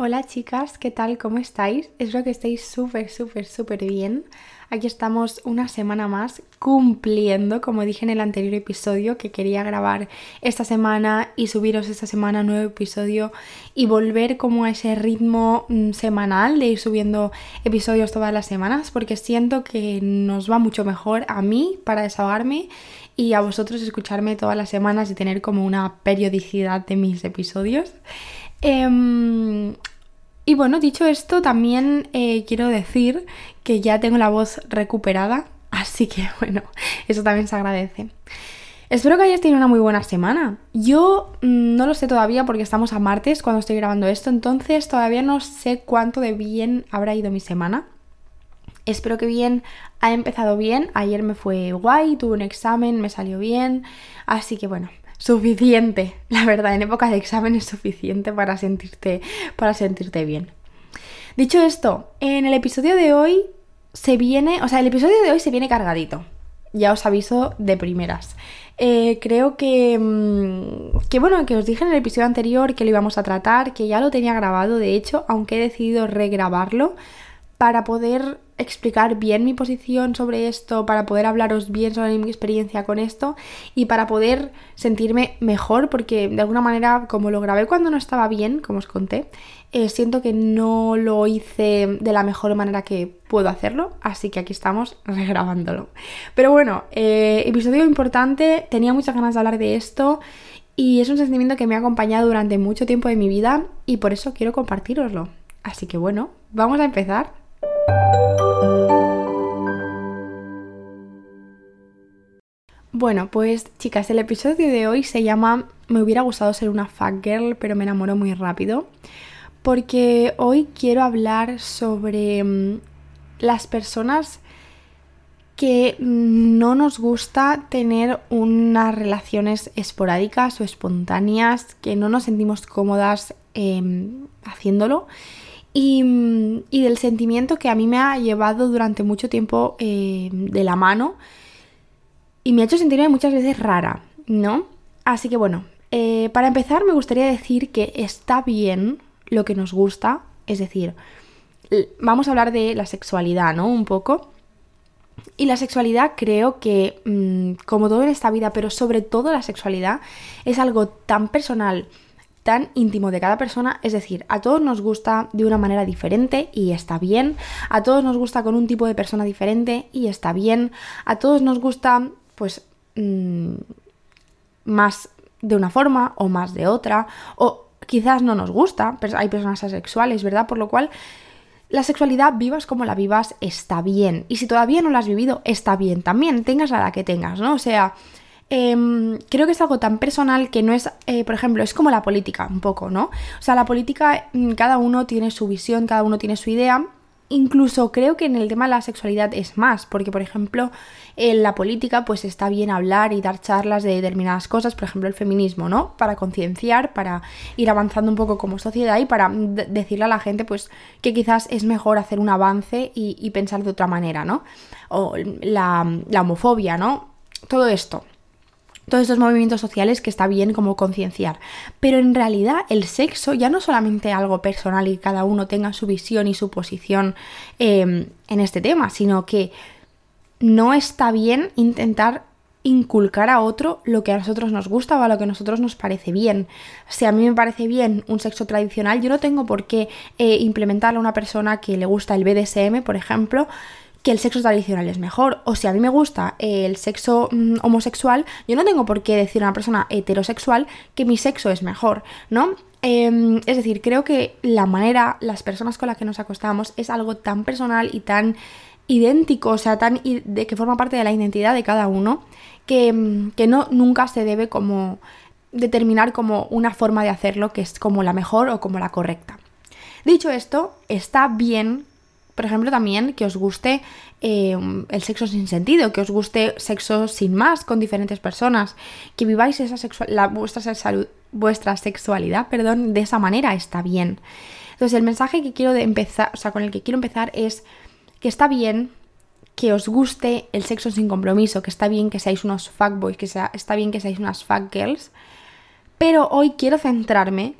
Hola chicas, ¿qué tal? ¿Cómo estáis? Espero que estéis súper, súper, súper bien. Aquí estamos una semana más cumpliendo, como dije en el anterior episodio, que quería grabar esta semana y subiros esta semana un nuevo episodio y volver como a ese ritmo mm, semanal de ir subiendo episodios todas las semanas, porque siento que nos va mucho mejor a mí para desahogarme y a vosotros escucharme todas las semanas y tener como una periodicidad de mis episodios. Em, y bueno, dicho esto, también eh, quiero decir que ya tengo la voz recuperada, así que bueno, eso también se agradece. Espero que hayas tenido una muy buena semana. Yo mm, no lo sé todavía porque estamos a martes cuando estoy grabando esto, entonces todavía no sé cuánto de bien habrá ido mi semana. Espero que bien ha empezado bien. Ayer me fue guay, tuve un examen, me salió bien. Así que bueno, suficiente. La verdad, en época de examen es suficiente para sentirte, para sentirte bien. Dicho esto, en el episodio de hoy se viene, o sea, el episodio de hoy se viene cargadito. Ya os aviso de primeras. Eh, creo que, mm, que, bueno, que os dije en el episodio anterior que lo íbamos a tratar, que ya lo tenía grabado, de hecho, aunque he decidido regrabarlo para poder explicar bien mi posición sobre esto, para poder hablaros bien sobre mi experiencia con esto y para poder sentirme mejor, porque de alguna manera, como lo grabé cuando no estaba bien, como os conté, eh, siento que no lo hice de la mejor manera que puedo hacerlo, así que aquí estamos regrabándolo. Pero bueno, eh, episodio importante, tenía muchas ganas de hablar de esto. Y es un sentimiento que me ha acompañado durante mucho tiempo de mi vida y por eso quiero compartiroslo. Así que bueno, vamos a empezar. Bueno, pues chicas, el episodio de hoy se llama Me hubiera gustado ser una fuck girl, pero me enamoró muy rápido. Porque hoy quiero hablar sobre mm, las personas que no nos gusta tener unas relaciones esporádicas o espontáneas, que no nos sentimos cómodas em, haciéndolo Mm, y, del sentimiento que a mí me ha llevado durante mucho tiempo eh, de la mano y me ha hecho sentirme muchas veces rara, ¿no? Así que bueno, eh, para empezar me gustaría decir que está bien lo que nos gusta, es decir, vamos a hablar de la sexualidad, ¿no? Un poco. Y la sexualidad creo que, mm, como todo en esta vida, pero sobre todo la sexualidad, es algo tan personal, tan íntimo de cada persona, es decir, a todos nos gusta de una manera diferente y está bien, a todos nos gusta con un tipo de persona diferente y está bien, a todos nos gusta pues mm, más de una forma o más de otra, o quizás no nos gusta, pero hay personas asexuales, ¿verdad? Por lo cual la sexualidad, vivas como la vivas, está bien. Y si todavía no la has vivido, está bien también, tengas la edad que tengas, ¿no? O sea, Em, creo que es algo tan personal que no es, eh, por ejemplo, es como la política, un poco, ¿no? O sea, la política, mm, cada uno tiene su visión, cada uno tiene su idea. Incluso creo que en el tema de la sexualidad es más, porque por ejemplo en la política pues está bien hablar y dar charlas de determinadas cosas, por ejemplo el feminismo, ¿no? Para concienciar, para ir avanzando un poco como sociedad y para decirle a la gente pues que quizás es mejor hacer un avance y, pensar de otra manera, ¿no? O la, la homofobia, ¿no? Todo esto todos estos movimientos sociales que está bien como concienciar. Pero en realidad el sexo ya no solamente algo personal y cada uno tenga su visión y su posición em, en este tema, sino que no está bien intentar inculcar a otro lo que a nosotros nos gusta o a lo que a nosotros nos parece bien. Si a mí me parece bien un sexo tradicional, yo no tengo por qué eh, implementarle a una persona que le gusta el BDSM, por ejemplo, que el sexo tradicional es mejor. O si a mí me gusta el sexo mm, homosexual, yo no tengo por qué decir a una persona heterosexual que mi sexo es mejor, ¿no? Em, es decir, creo que la manera, las personas con las que nos acostamos es algo tan personal y tan idéntico, o sea, tan de que forma parte de la identidad de cada uno, que, mm, que no nunca se debe como determinar como una forma de hacerlo que es como la mejor o como la correcta. Dicho esto, está bien por ejemplo, también que os guste eh, el sexo sin sentido, que os guste sexo sin más con diferentes personas, que viváis esa la, vuestra, sexualidad perdón, de esa manera, está bien. Entonces, el mensaje que quiero empezar, o sea, con el que quiero empezar es que está bien que os guste el sexo sin compromiso, que está bien que seáis unos fuckboys, que está bien que seáis unas fuckgirls, pero hoy quiero centrarme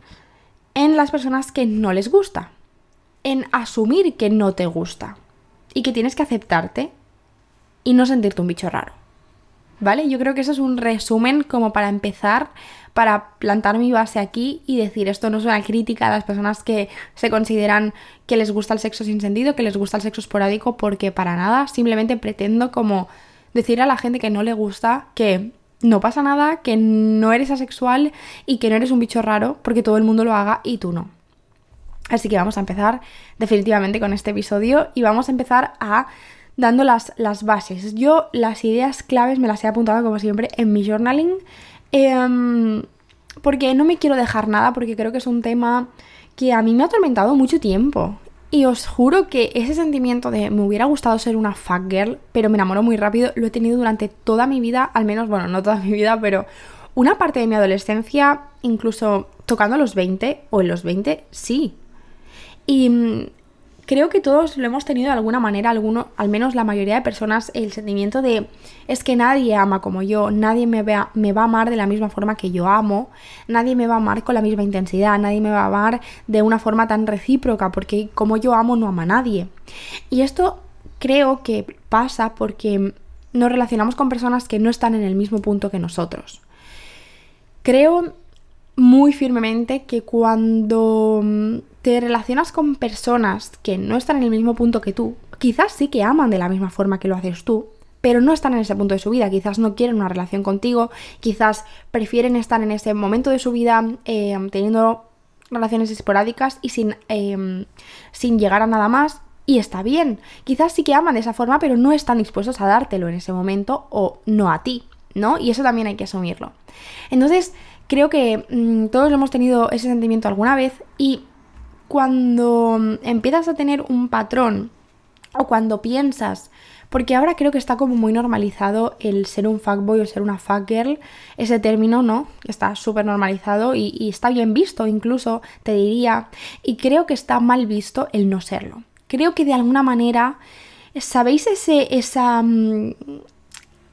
en las personas que no les gusta, en asumir que no te gusta y que tienes que aceptarte y no sentirte un bicho raro. ¿Vale? Yo creo que eso es un resumen como para empezar, para plantar mi base aquí y decir esto no es una crítica a las personas que se consideran que les gusta el sexo sin sentido, que les gusta el sexo esporádico, porque para nada, simplemente pretendo como decir a la gente que no le gusta que no pasa nada, que no eres asexual y que no eres un bicho raro porque todo el mundo lo haga y tú no. Así que vamos a empezar definitivamente con este episodio y vamos a empezar a dando las, las bases. Yo las ideas claves me las he apuntado como siempre en mi journaling em, porque no me quiero dejar nada porque creo que es un tema que a mí me ha atormentado mucho tiempo y os juro que ese sentimiento de me hubiera gustado ser una fuck girl, pero me enamoro muy rápido, lo he tenido durante toda mi vida, al menos, bueno, no toda mi vida, pero una parte de mi adolescencia, incluso tocando los 20 o en los 20, sí. Y mm, creo que todos lo hemos tenido de alguna manera, alguno, al menos la mayoría de personas, el sentimiento de es que nadie ama como yo, nadie me, vea, me va a amar de la misma forma que yo amo, nadie me va a amar con la misma intensidad, nadie me va a amar de una forma tan recíproca, porque como yo amo no ama a nadie. Y esto creo que pasa porque nos relacionamos con personas que no están en el mismo punto que nosotros. Creo muy firmemente que cuando te relacionas con personas que no están en el mismo punto que tú, quizás sí que aman de la misma forma que lo haces tú, pero no están en ese punto de su vida, quizás no quieren una relación contigo, quizás prefieren estar en ese momento de su vida eh, teniendo relaciones esporádicas y sin, em, sin llegar a nada más, y está bien. Quizás sí que aman de esa forma, pero no están dispuestos a dártelo en ese momento o no a ti, ¿no? Y eso también hay que asumirlo. Entonces, creo que mm, todos hemos tenido ese sentimiento alguna vez y cuando empiezas a tener un patrón o cuando piensas, porque ahora creo que está como muy normalizado el ser un fuckboy o ser una fuckgirl, ese término, ¿no? Está súper normalizado y, está bien visto incluso, te diría, y creo que está mal visto el no serlo. Creo que de alguna manera, ¿sabéis ese, esa... Mm,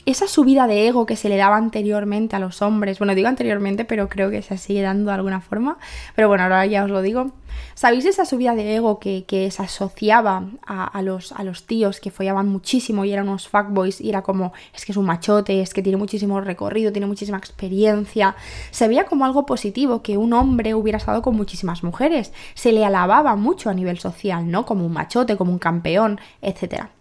esa subida de ego que se le daba anteriormente a los hombres, bueno, digo anteriormente, pero creo que se sigue dando de alguna forma, pero bueno, ahora ya os lo digo. ¿Sabéis esa subida de ego que, se asociaba a, los, a los tíos que follaban muchísimo y eran unos fuckboys y era como, es que es un machote, es que tiene muchísimo recorrido, tiene muchísima experiencia? Se veía como algo positivo que un hombre hubiera estado con muchísimas mujeres, se le alababa mucho a nivel social, ¿no? Como un machote, como un campeón, etcétera.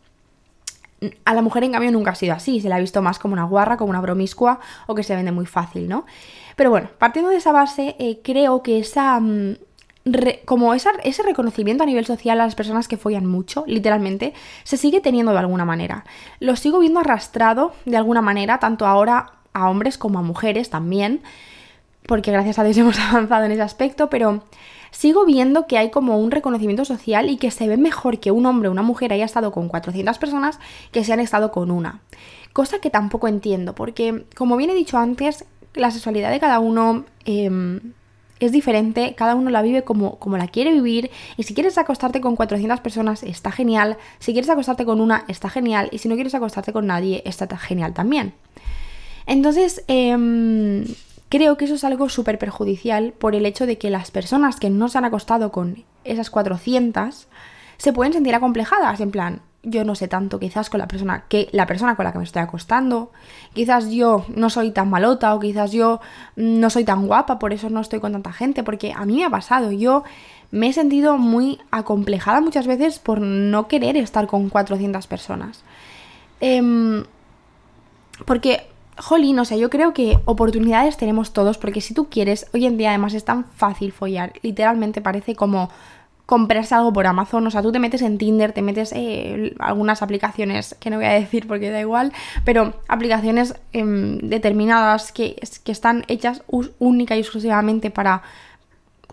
A la mujer, en cambio, nunca ha sido así. Se la ha visto más como una guarra, como una promiscua o que se vende muy fácil, ¿no? Pero bueno, partiendo de esa base, eh, creo que esa. Mm, como ese reconocimiento a nivel social a las personas que follan mucho, literalmente, se sigue teniendo de alguna manera. Lo sigo viendo arrastrado de alguna manera, tanto ahora a hombres como a mujeres también, porque gracias a Dios hemos avanzado en ese aspecto, pero sigo viendo que hay como un reconocimiento social y que se ve mejor que un hombre o una mujer haya estado con 400 personas que se han estado con una. Cosa que tampoco entiendo, porque como bien he dicho antes, la sexualidad de cada uno em, es diferente, cada uno la vive como, como la quiere vivir y si quieres acostarte con 400 personas está genial, si quieres acostarte con una está genial y si no quieres acostarte con nadie está genial también. Entonces, eh, Creo que eso es algo súper perjudicial por el hecho de que las personas que no se han acostado con esas 400 se pueden sentir acomplejadas, en plan, yo no sé tanto quizás con la persona que la persona con la que me estoy acostando, quizás yo no soy tan malota o quizás yo no soy tan guapa, por eso no estoy con tanta gente, porque a mí me ha pasado, yo me he sentido muy acomplejada muchas veces por no querer estar con 400 personas. Em, porque jolín, o sea, yo creo que oportunidades tenemos todos, porque si tú quieres, hoy en día además es tan fácil follar, literalmente parece como comprarse algo por Amazon, o sea, tú te metes en Tinder, te metes eh, algunas aplicaciones, que no voy a decir porque da igual, pero aplicaciones em, determinadas que, que están hechas única y exclusivamente para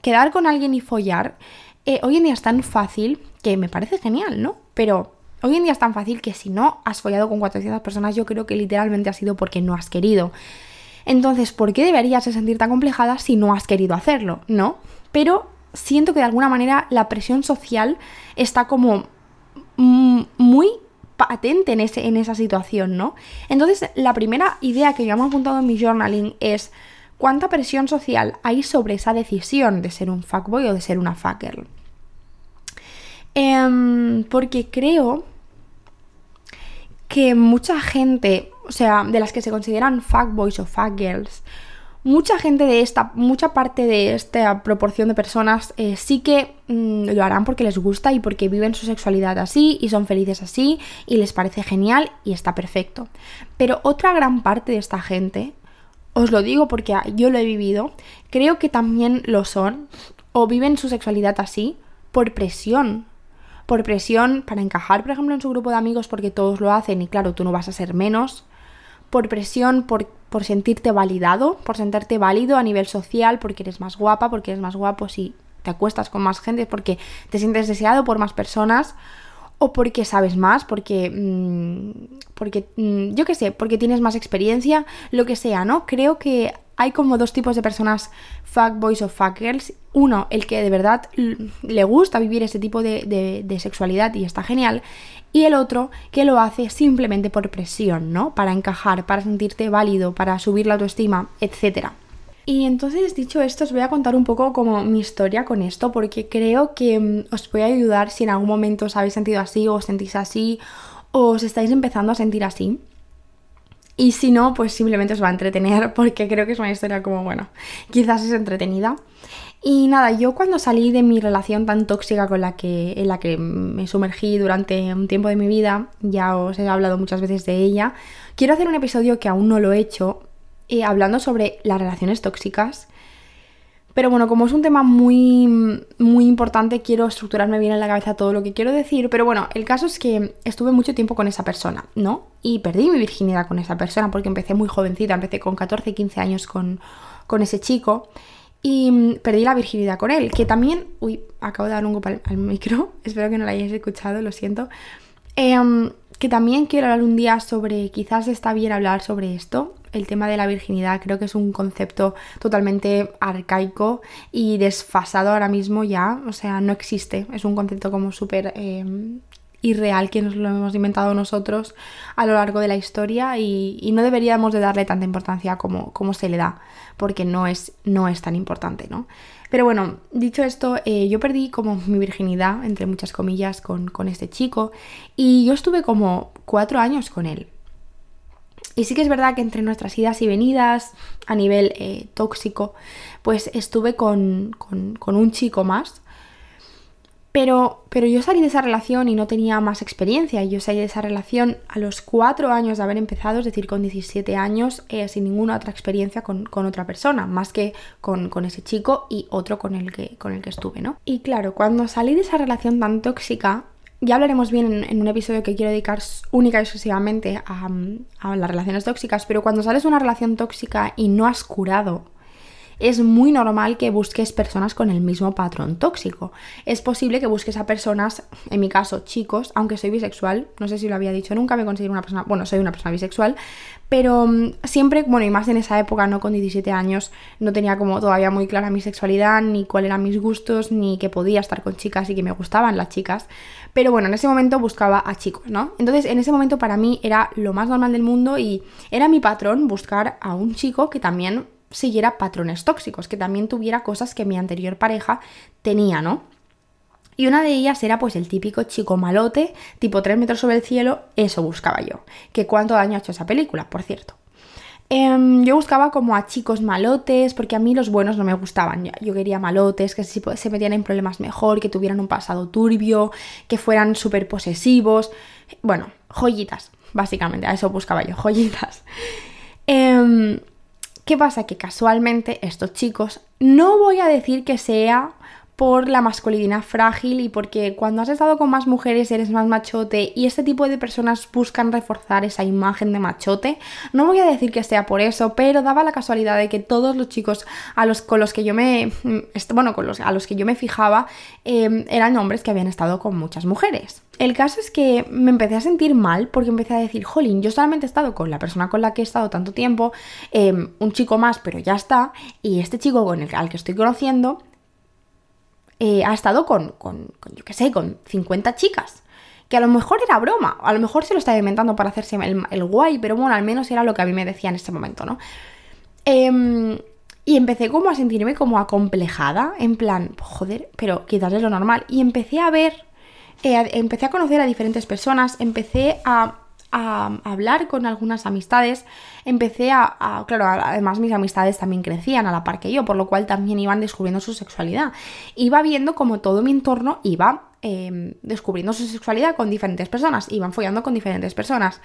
quedar con alguien y follar, eh, hoy en día es tan fácil que me parece genial, ¿no? Pero Hoy en día es tan fácil que si no has follado con 400 personas, yo creo que literalmente ha sido porque no has querido. Entonces, ¿por qué deberías de tan complejada si no has querido hacerlo? ¿No? Pero siento que de alguna manera la presión social está como muy patente en, ese, en esa situación, ¿no? Entonces, la primera idea que yo me he apuntado en mi journaling es cuánta presión social hay sobre esa decisión de ser un fuckboy o de ser una fuckgirl. Em, porque creo que mucha gente, o sea, de las que se consideran fuckboys o fuckgirls, mucha gente de esta, mucha parte de esta proporción de personas eh, sí que mm, lo harán porque les gusta y porque viven su sexualidad así y son felices así y les parece genial y está perfecto. Pero otra gran parte de esta gente, os lo digo porque yo lo he vivido, creo que también lo son o viven su sexualidad así por presión. Por presión para encajar, por ejemplo, en su grupo de amigos porque todos lo hacen y claro, tú no vas a ser menos por presión, por, por sentirte validado, por sentirte válido a nivel social, porque eres más guapa, porque eres más guapo si te acuestas con más gente, porque te sientes deseado por más personas o porque sabes más, porque, mm, porque mm, yo qué sé, porque tienes más experiencia, lo que sea, ¿no? Creo que hay como dos tipos de personas, fuckboys o fuckgirls. Uno, el que de verdad le gusta vivir ese tipo de, sexualidad y está genial. Y el otro que lo hace simplemente por presión, ¿no? Para encajar, para sentirte válido, para subir la autoestima, etcétera. Y entonces, dicho esto, os voy a contar un poco como mi historia con esto, porque creo que mm, os puede ayudar si en algún momento os habéis sentido así o os sentís así o os estáis empezando a sentir así. Y si no, pues simplemente os va a entretener porque creo que es una historia como, bueno, quizás es entretenida. Y nada, yo cuando salí de mi relación tan tóxica con la que, en la que me sumergí durante un tiempo de mi vida, ya os he hablado muchas veces de ella, quiero hacer un episodio que aún no lo he hecho, eh, hablando sobre las relaciones tóxicas pero bueno, como es un tema muy, muy importante, quiero estructurarme bien en la cabeza todo lo que quiero decir. Pero bueno, el caso es que estuve mucho tiempo con esa persona, ¿no? Y perdí mi virginidad con esa persona porque empecé muy jovencita, empecé con 14, 15 años con, con ese chico. Y mm, perdí la virginidad con él, que también... Uy, acabo de dar un golpe al, micro, espero que no lo hayáis escuchado, lo siento. Em, que también quiero hablar un día sobre, quizás está bien hablar sobre esto, el tema de la virginidad creo que es un concepto totalmente arcaico y desfasado ahora mismo ya, o sea, no existe, es un concepto como súper eh, irreal que nos lo hemos inventado nosotros a lo largo de la historia y, no deberíamos de darle tanta importancia como, como, se le da, porque no es, no es tan importante, ¿no? Pero bueno, dicho esto, eh, yo perdí como mi virginidad, entre muchas comillas, con, con este chico y yo estuve como cuatro años con él. Y sí que es verdad que entre nuestras idas y venidas a nivel eh, tóxico, pues estuve con, un chico más. Pero, pero yo salí de esa relación y no tenía más experiencia. Yo salí de esa relación a los cuatro años de haber empezado, es decir, con 17 años, eh, sin ninguna otra experiencia con, otra persona, más que con, con, ese chico y otro con el, que, con el que estuve, ¿no? Y claro, cuando salí de esa relación tan tóxica, ya hablaremos bien en, un episodio que quiero dedicar única y exclusivamente a, a, las relaciones tóxicas, pero cuando sales de una relación tóxica y no has curado, es muy normal que busques personas con el mismo patrón tóxico. Es posible que busques a personas, en mi caso chicos, aunque soy bisexual, no sé si lo había dicho, nunca me considero una persona, bueno, soy una persona bisexual, pero mm, siempre, bueno, y más en esa época, no con 17 años, no tenía como todavía muy clara mi sexualidad, ni cuáles eran mis gustos, ni que podía estar con chicas y que me gustaban las chicas. Pero bueno, en ese momento buscaba a chicos, ¿no? Entonces, en ese momento para mí era lo más normal del mundo y era mi patrón buscar a un chico que también siguiera patrones tóxicos, que también tuviera cosas que mi anterior pareja tenía, ¿no? Y una de ellas era pues el típico chico malote, tipo 3 metros sobre el cielo, eso buscaba yo. Que cuánto daño ha hecho esa película, por cierto. Em, yo buscaba como a chicos malotes, porque a mí los buenos no me gustaban. Yo quería malotes, que se metían en problemas mejor, que tuvieran un pasado turbio, que fueran súper posesivos. Bueno, joyitas, básicamente, a eso buscaba yo, joyitas. Em, ¿Qué pasa? Que casualmente estos chicos, no voy a decir que sea por la masculinidad frágil y porque cuando has estado con más mujeres eres más machote y este tipo de personas buscan reforzar esa imagen de machote. No voy a decir que sea por eso, pero daba la casualidad de que todos los chicos a los, con los que yo me. Bueno, con los, a los que yo me fijaba em, eran hombres que habían estado con muchas mujeres. El caso es que me empecé a sentir mal porque empecé a decir, jolín, yo solamente he estado con la persona con la que he estado tanto tiempo, em, un chico más, pero ya está, y este chico con el al que estoy conociendo eh, ha estado con, con, yo qué sé, con 50 chicas. Que a lo mejor era broma, a lo mejor se lo estaba inventando para hacerse el, guay, pero bueno, al menos era lo que a mí me decía en ese momento, ¿no? Em, Y empecé como a sentirme como acomplejada, en plan, joder, pero quizás es lo normal. Y empecé a ver, eh, empecé a conocer a diferentes personas, empecé a, hablar con algunas amistades, empecé a, claro, además mis amistades también crecían a la par que yo, por lo cual también iban descubriendo su sexualidad. Iba viendo como todo mi entorno iba em, descubriendo su sexualidad con diferentes personas, iban follando con diferentes personas.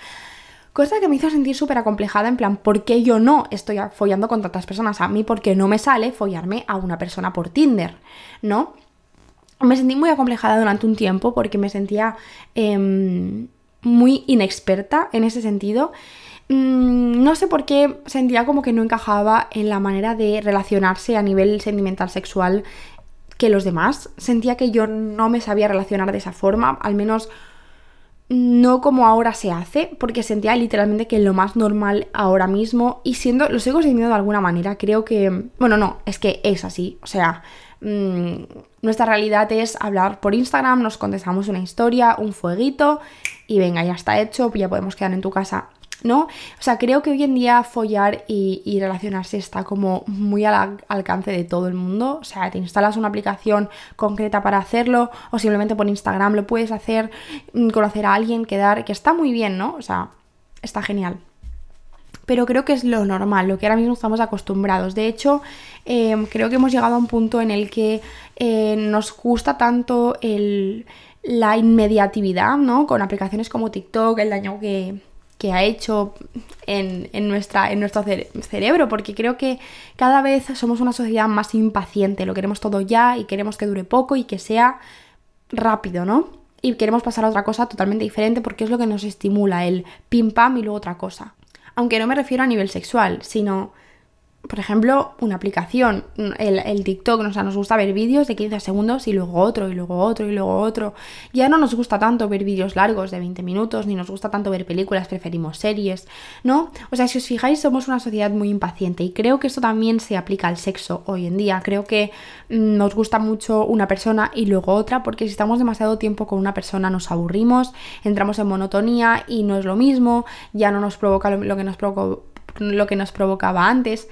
Cosa que me hizo sentir súper acomplejada, en plan, ¿por qué yo no estoy follando con tantas personas? A mí, porque no me sale follarme a una persona por Tinder, ¿no? Me sentí muy acomplejada durante un tiempo porque me sentía em, muy inexperta en ese sentido. Mm, no sé por qué sentía como que no encajaba en la manera de relacionarse a nivel sentimental sexual que los demás. Sentía que yo no me sabía relacionar de esa forma, al menos no como ahora se hace, porque sentía literalmente que lo más normal ahora mismo, y siendo, lo sigo sintiendo de alguna manera, creo que, bueno, no, es que es así, o sea, mm, nuestra realidad es hablar por Instagram, nos contestamos una historia, un fueguito, y venga, ya está hecho, ya podemos quedar en tu casa ¿no? O sea, creo que hoy en día follar y, relacionarse está como muy al alcance de todo el mundo. O sea, te instalas una aplicación concreta para hacerlo o simplemente por Instagram lo puedes hacer, mm, conocer a alguien, quedar, que está muy bien, ¿no? O sea, está genial. Pero creo que es lo normal, lo que ahora mismo estamos acostumbrados. De hecho, em, creo que hemos llegado a un punto en el que eh, nos gusta tanto la inmediatividad, ¿no? Con aplicaciones como TikTok, el daño que, que ha hecho en, nuestra, en nuestro cerebro, porque creo que cada vez somos una sociedad más impaciente, lo queremos todo ya y queremos que dure poco y que sea rápido, ¿no? Y queremos pasar a otra cosa totalmente diferente porque es lo que nos estimula, el pim pam y luego otra cosa. Aunque no me refiero a nivel sexual, sino por ejemplo, una aplicación, el, el, TikTok, o sea, nos gusta ver vídeos de 15 segundos y luego otro, y luego otro, y luego otro. Ya no nos gusta tanto ver vídeos largos de 20 minutos, ni nos gusta tanto ver películas, preferimos series, ¿no? O sea, si os fijáis, somos una sociedad muy impaciente y creo que esto también se aplica al sexo hoy en día. Creo que mm, nos gusta mucho una persona y luego otra, porque si estamos demasiado tiempo con una persona nos aburrimos, entramos en monotonía y no es lo mismo, ya no nos provoca lo, que nos lo que nos provocaba antes.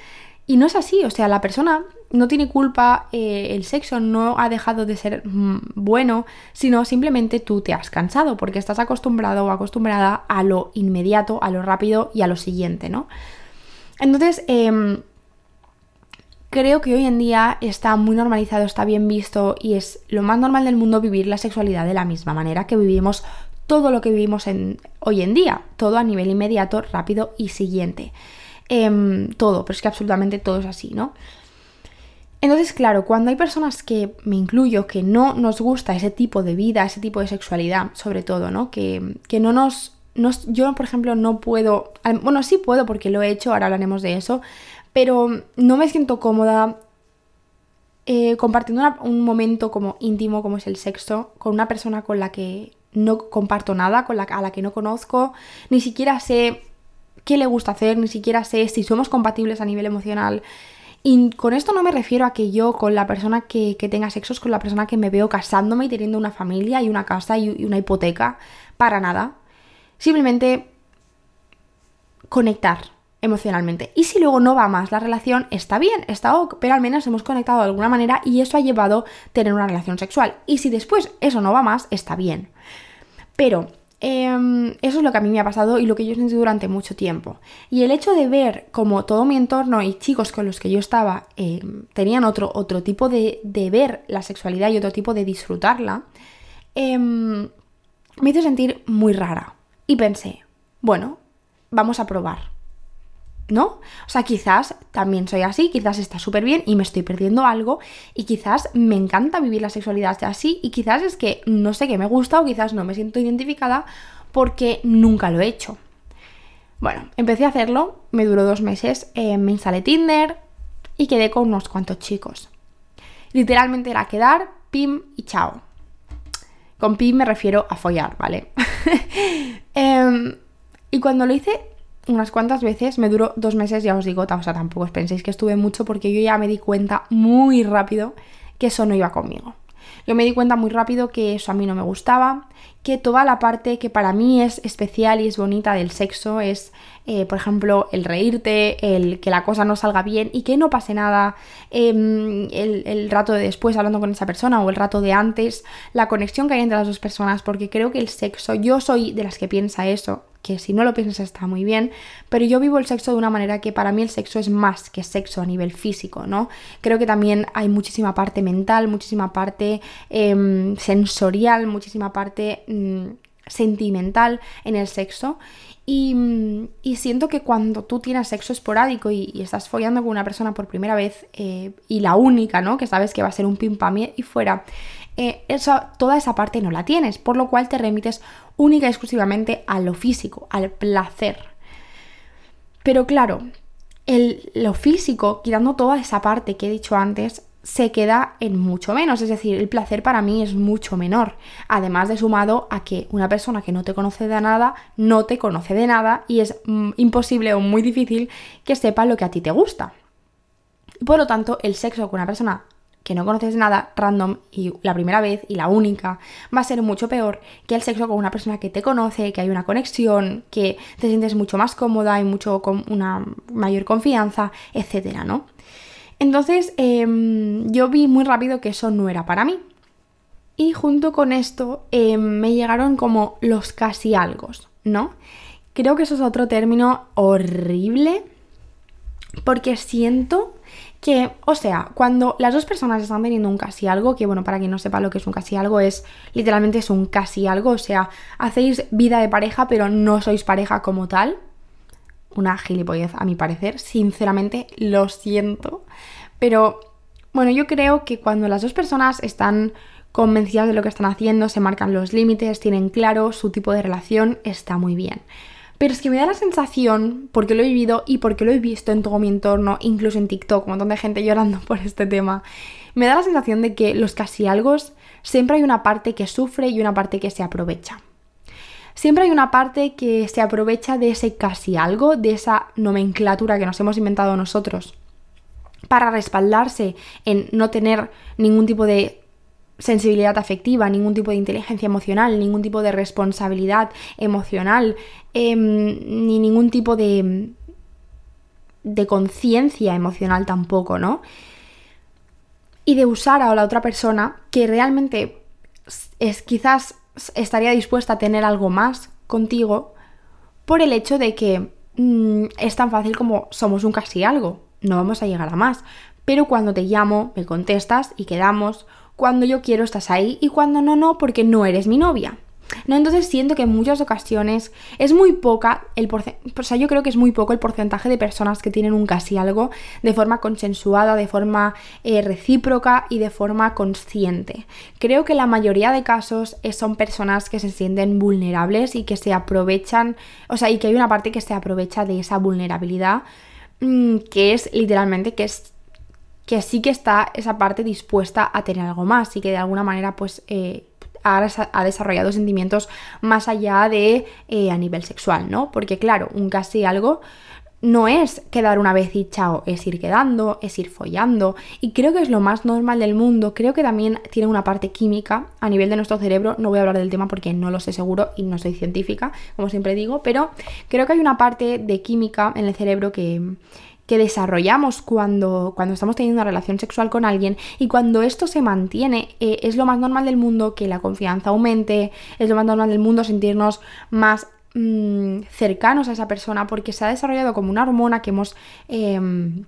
Y no es así, o sea, la persona no tiene culpa, eh, el sexo no ha dejado de ser mm, bueno, sino simplemente tú te has cansado porque estás acostumbrado o acostumbrada a lo inmediato, a lo rápido y a lo siguiente, ¿no? Entonces, em, creo que hoy en día está muy normalizado, está bien visto y es lo más normal del mundo vivir la sexualidad de la misma manera que vivimos todo lo que vivimos en, hoy en día, todo a nivel inmediato, rápido y siguiente. Em, todo, pero es que absolutamente todo es así, ¿no? Entonces, claro, cuando hay personas que, me incluyo, que no nos gusta ese tipo de vida, ese tipo de sexualidad, sobre todo, ¿no? Que, no nos, Yo, por ejemplo, no puedo... Bueno, sí puedo porque lo he hecho, ahora hablaremos de eso, pero no me siento cómoda eh, compartiendo un momento como íntimo, como es el sexo, con una persona con la que no comparto nada, con la, a la que no conozco, ni siquiera sé qué le gusta hacer, ni siquiera sé si somos compatibles a nivel emocional. Y con esto no me refiero a que yo con la persona que, tenga sexo es con la persona que me veo casándome y teniendo una familia y una casa y, una hipoteca. Para nada. Simplemente conectar emocionalmente. Y si luego no va más la relación, está bien, está ok, pero al menos hemos conectado de alguna manera y eso ha llevado a tener una relación sexual. Y si después eso no va más, está bien. Pero Em, eso es lo que a mí me ha pasado y lo que yo he sentido durante mucho tiempo. Y el hecho de ver como todo mi entorno y chicos con los que yo estaba em, tenían otro, otro tipo de, ver la sexualidad y otro tipo de disfrutarla, em, me hizo sentir muy rara. Y pensé, bueno, vamos a probar. ¿No? O sea, quizás también soy así, quizás está súper bien y me estoy perdiendo algo y quizás me encanta vivir la sexualidad así y quizás es que no sé qué me gusta o quizás no me siento identificada porque nunca lo he hecho. Bueno, empecé a hacerlo, me duró dos meses, eh, me instalé Tinder y quedé con unos cuantos chicos. Literalmente era quedar, pim y chao. Con pim me refiero a follar, ¿vale? Em, y cuando lo hice unas cuantas veces, me duró dos meses, ya os digo, o sea, tampoco os penséis que estuve mucho porque yo ya me di cuenta muy rápido que eso no iba conmigo. Yo me di cuenta muy rápido que eso a mí no me gustaba, que toda la parte que para mí es especial y es bonita del sexo es, eh, por ejemplo, el reírte, el que la cosa no salga bien y que no pase nada, em, el, el, rato de después hablando con esa persona o el rato de antes, la conexión que hay entre las dos personas, porque creo que el sexo, yo soy de las que piensa eso, que si no lo piensas está muy bien, pero yo vivo el sexo de una manera que para mí el sexo es más que sexo a nivel físico, ¿no? Creo que también hay muchísima parte mental, muchísima parte em, sensorial, muchísima parte mm, sentimental en el sexo. Y, siento que cuando tú tienes sexo esporádico y, estás follando con una persona por primera vez eh, y la única, ¿no? Que sabes que va a ser un pim pam y fuera, eh, toda esa parte no la tienes, por lo cual te remites única y exclusivamente a lo físico, al placer. Pero claro, el, lo físico, quitando toda esa parte que he dicho antes, se queda en mucho menos, es decir, el placer para mí es mucho menor, además de sumado a que una persona que no te conoce de nada, no te conoce de nada y es mm, imposible o muy difícil que sepa lo que a ti te gusta. Por lo tanto, el sexo con una persona que no conoces nada random y la primera vez y la única va a ser mucho peor que el sexo con una persona que te conoce, que hay una conexión, que te sientes mucho más cómoda y mucho con una mayor confianza, etcétera, ¿no? Entonces em, yo vi muy rápido que eso no era para mí. Y junto con esto em, me llegaron como los casi algo, ¿no? Creo que eso es otro término horrible porque siento que, o sea, cuando las dos personas están teniendo un casi algo, que bueno, para quien no sepa lo que es un casi algo, es literalmente es un casi algo, o sea, hacéis vida de pareja, pero no sois pareja como tal. Una gilipollez, a mi parecer, sinceramente lo siento. Pero bueno, yo creo que cuando las dos personas están convencidas de lo que están haciendo, se marcan los límites, tienen claro su tipo de relación, está muy bien. Pero es que me da la sensación, porque lo he vivido y porque lo he visto en todo mi entorno, incluso en TikTok, un montón de gente llorando por este tema, me da la sensación de que los casi algo siempre hay una parte que sufre y una parte que se aprovecha. Siempre hay una parte que se aprovecha de ese casi algo, de esa nomenclatura que nos hemos inventado nosotros, para respaldarse en no tener ningún tipo de sensibilidad afectiva, ningún tipo de inteligencia emocional, ningún tipo de responsabilidad emocional, em, ni ningún tipo de, de conciencia emocional tampoco, ¿no? Y de usar a la otra persona que realmente es, quizás estaría dispuesta a tener algo más contigo por el hecho de que mm, es tan fácil como somos un casi algo, no vamos a llegar a más. Pero cuando te llamo, me contestas y quedamos, cuando yo quiero estás ahí y cuando no, no, porque no eres mi novia. ¿No? Entonces siento que en muchas ocasiones es muy poca el porcentaje, o sea, yo creo que es muy poco el porcentaje de personas que tienen un casi algo de forma consensuada, de forma eh, recíproca y de forma consciente. Creo que la mayoría de casos son personas que se sienten vulnerables y que se aprovechan, o sea, y que hay una parte que se aprovecha de esa vulnerabilidad, mm, que es literalmente que es que sí que está esa parte dispuesta a tener algo más y que de alguna manera pues eh, ha, desarrollado sentimientos más allá de eh, a nivel sexual, ¿no? Porque claro, un casi algo no es quedar una vez y chao, es ir quedando, es ir follando. Y creo que es lo más normal del mundo. Creo que también tiene una parte química a nivel de nuestro cerebro. No voy a hablar del tema porque no lo sé seguro y no soy científica, como siempre digo, pero creo que hay una parte de química en el cerebro que, que desarrollamos cuando, cuando estamos teniendo una relación sexual con alguien y cuando esto se mantiene eh, es lo más normal del mundo que la confianza aumente, es lo más normal del mundo sentirnos más mm, cercanos a esa persona porque se ha desarrollado como una hormona que hemos... Em,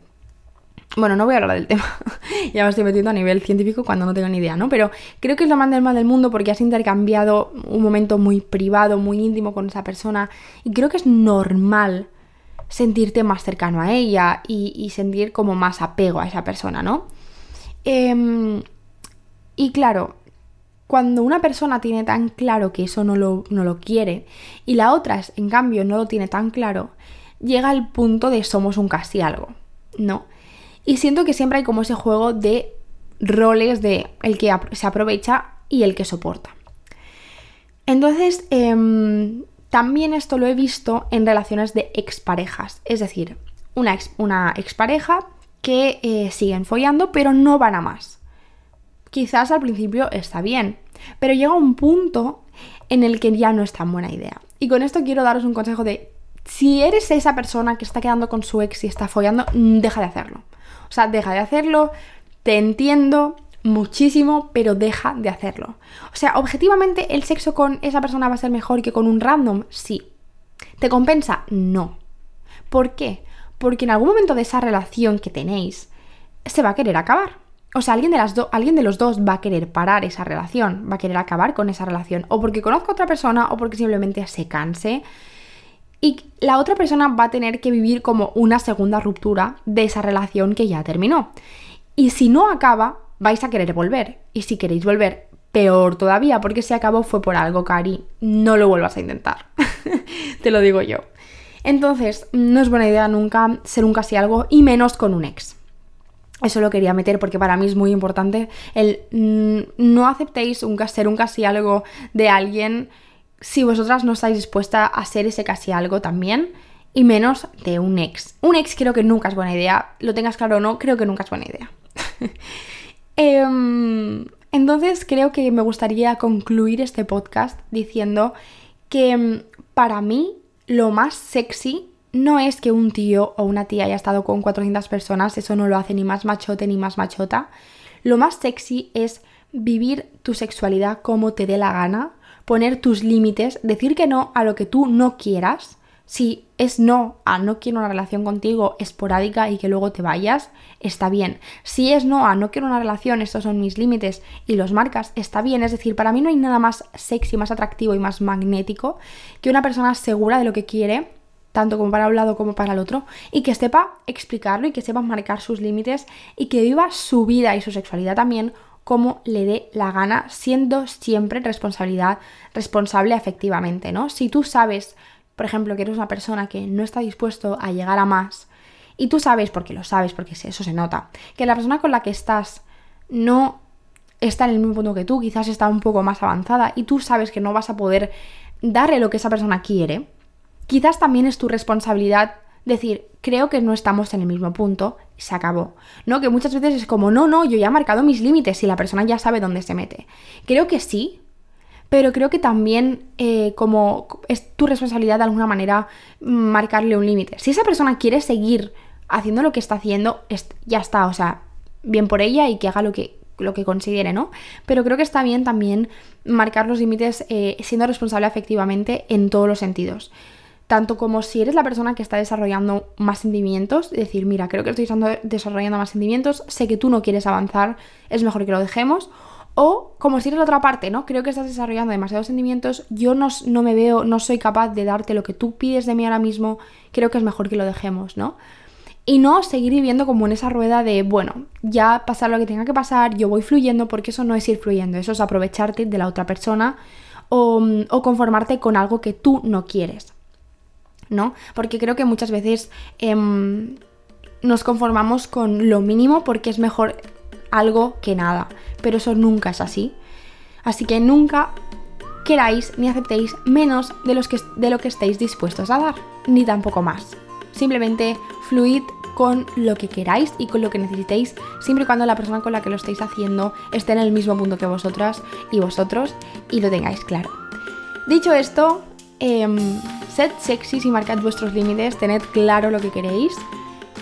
bueno, no voy a hablar del tema, ya me estoy metiendo a nivel científico cuando no tengo ni idea, ¿no? Pero creo que es lo más normal del mundo porque has intercambiado un momento muy privado, muy íntimo con esa persona y creo que es normal sentirte más cercano a ella y, sentir como más apego a esa persona, ¿no? Em, y claro, cuando una persona tiene tan claro que eso no lo, no lo quiere y la otra, en cambio, no lo tiene tan claro, llega al punto de somos un casi algo, ¿no? Y siento que siempre hay como ese juego de roles de el que se aprovecha y el que soporta. Entonces, eh, también esto lo he visto en relaciones de exparejas, es decir, una, ex, una expareja que eh, siguen follando pero no van a más. quizás al principio está bien, pero llega un punto en el que ya no es tan buena idea. Y con esto quiero daros un consejo de, si eres esa persona que está quedando con su ex y está follando, deja de hacerlo. O sea, deja de hacerlo, te entiendo muchísimo, pero deja de hacerlo. O sea, objetivamente el sexo con esa persona va a ser mejor que con un random, sí. ¿Te compensa? No. ¿Por qué? Porque en algún momento de esa relación que tenéis, se va a querer acabar. O sea, alguien de, las alguien de los dos va a querer parar esa relación, va a querer acabar con esa relación, o porque conozca a otra persona, o porque simplemente se canse. Y la otra persona va a tener que vivir como una segunda ruptura de esa relación que ya terminó. Y si no acaba, vais a querer volver. Y si queréis volver, peor todavía, porque si acabó fue por algo, Cari. No lo vuelvas a intentar. Te lo digo yo. Entonces, no es buena idea nunca ser un casi algo y menos con un ex. Eso lo quería meter porque para mí es muy importante el mm, no aceptéis un, ser un casi algo de alguien si vosotras no estáis dispuesta a ser ese casi algo también y menos de un ex. Un ex creo que nunca es buena idea, lo tengas claro o no, creo que nunca es buena idea. Em, entonces creo que me gustaría concluir este podcast diciendo que em, para mí lo más sexy no es que un tío o una tía haya estado con 400 personas, eso no lo hace ni más machote ni más machota. Lo más sexy es vivir tu sexualidad como te dé la gana, poner tus límites, decir que no a lo que tú no quieras. Si es no a no quiero una relación contigo esporádica y que luego te vayas, está bien. Si es no a no quiero una relación, estos son mis límites y los marcas, está bien. Es decir, para mí no hay nada más sexy, más atractivo y más magnético que una persona segura de lo que quiere tanto como para un lado como para el otro, y que sepa explicarlo y que sepa marcar sus límites y que viva su vida y su sexualidad también como le dé la gana, siendo siempre responsabilidad, responsable efectivamente, ¿no? Si tú sabes, por ejemplo, que eres una persona que no está dispuesto a llegar a más, y tú sabes, porque lo sabes, porque eso se nota, que la persona con la que estás no está en el mismo punto que tú, quizás está un poco más avanzada, y tú sabes que no vas a poder darle lo que esa persona quiere, Quizás también es tu responsabilidad decir, creo que no estamos en el mismo punto se acabó. ¿No? Que muchas veces es como, no, no, yo ya he marcado mis límites y la persona ya sabe dónde se mete. Creo que sí, pero creo que también eh, como es tu responsabilidad de alguna manera marcarle un límite. Si esa persona quiere seguir haciendo lo que está haciendo, ya está, o sea, bien por ella y que haga lo que, lo que considere, ¿no? Pero creo que está bien también marcar los límites eh, siendo responsable efectivamente en todos los sentidos tanto como si eres la persona que está desarrollando más sentimientos, decir, mira, creo que estoy desarrollando más sentimientos, sé que tú no quieres avanzar, es mejor que lo dejemos. O como si eres la otra parte, ¿no? Creo que estás desarrollando demasiados sentimientos, yo no, no me veo, no soy capaz de darte lo que tú pides de mí ahora mismo, creo que es mejor que lo dejemos, ¿no? Y no seguir viviendo como en esa rueda de, bueno, ya pasar lo que tenga que pasar, yo voy fluyendo, porque eso no es ir fluyendo, eso es aprovecharte de la otra persona o, conformarte con algo que tú no quieres. ¿no? Porque creo que muchas veces em, nos conformamos con lo mínimo porque es mejor algo que nada, pero eso nunca es así. Así que nunca queráis ni aceptéis menos de, los que, de lo que estéis dispuestos a dar, ni tampoco más. Simplemente fluid con lo que queráis y con lo que necesitéis, siempre y cuando la persona con la que lo estéis haciendo esté en el mismo punto que vosotras y vosotros y lo tengáis claro. Dicho esto, eh, sed sexys y marcad vuestros límites, tened claro lo que queréis.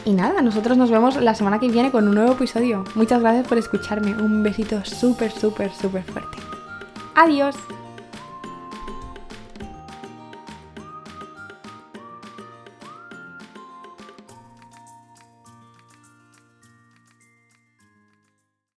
Y nada, nosotros nos vemos la semana que viene con un nuevo episodio. Muchas gracias por escucharme. Un besito súper, súper, súper fuerte. Adiós.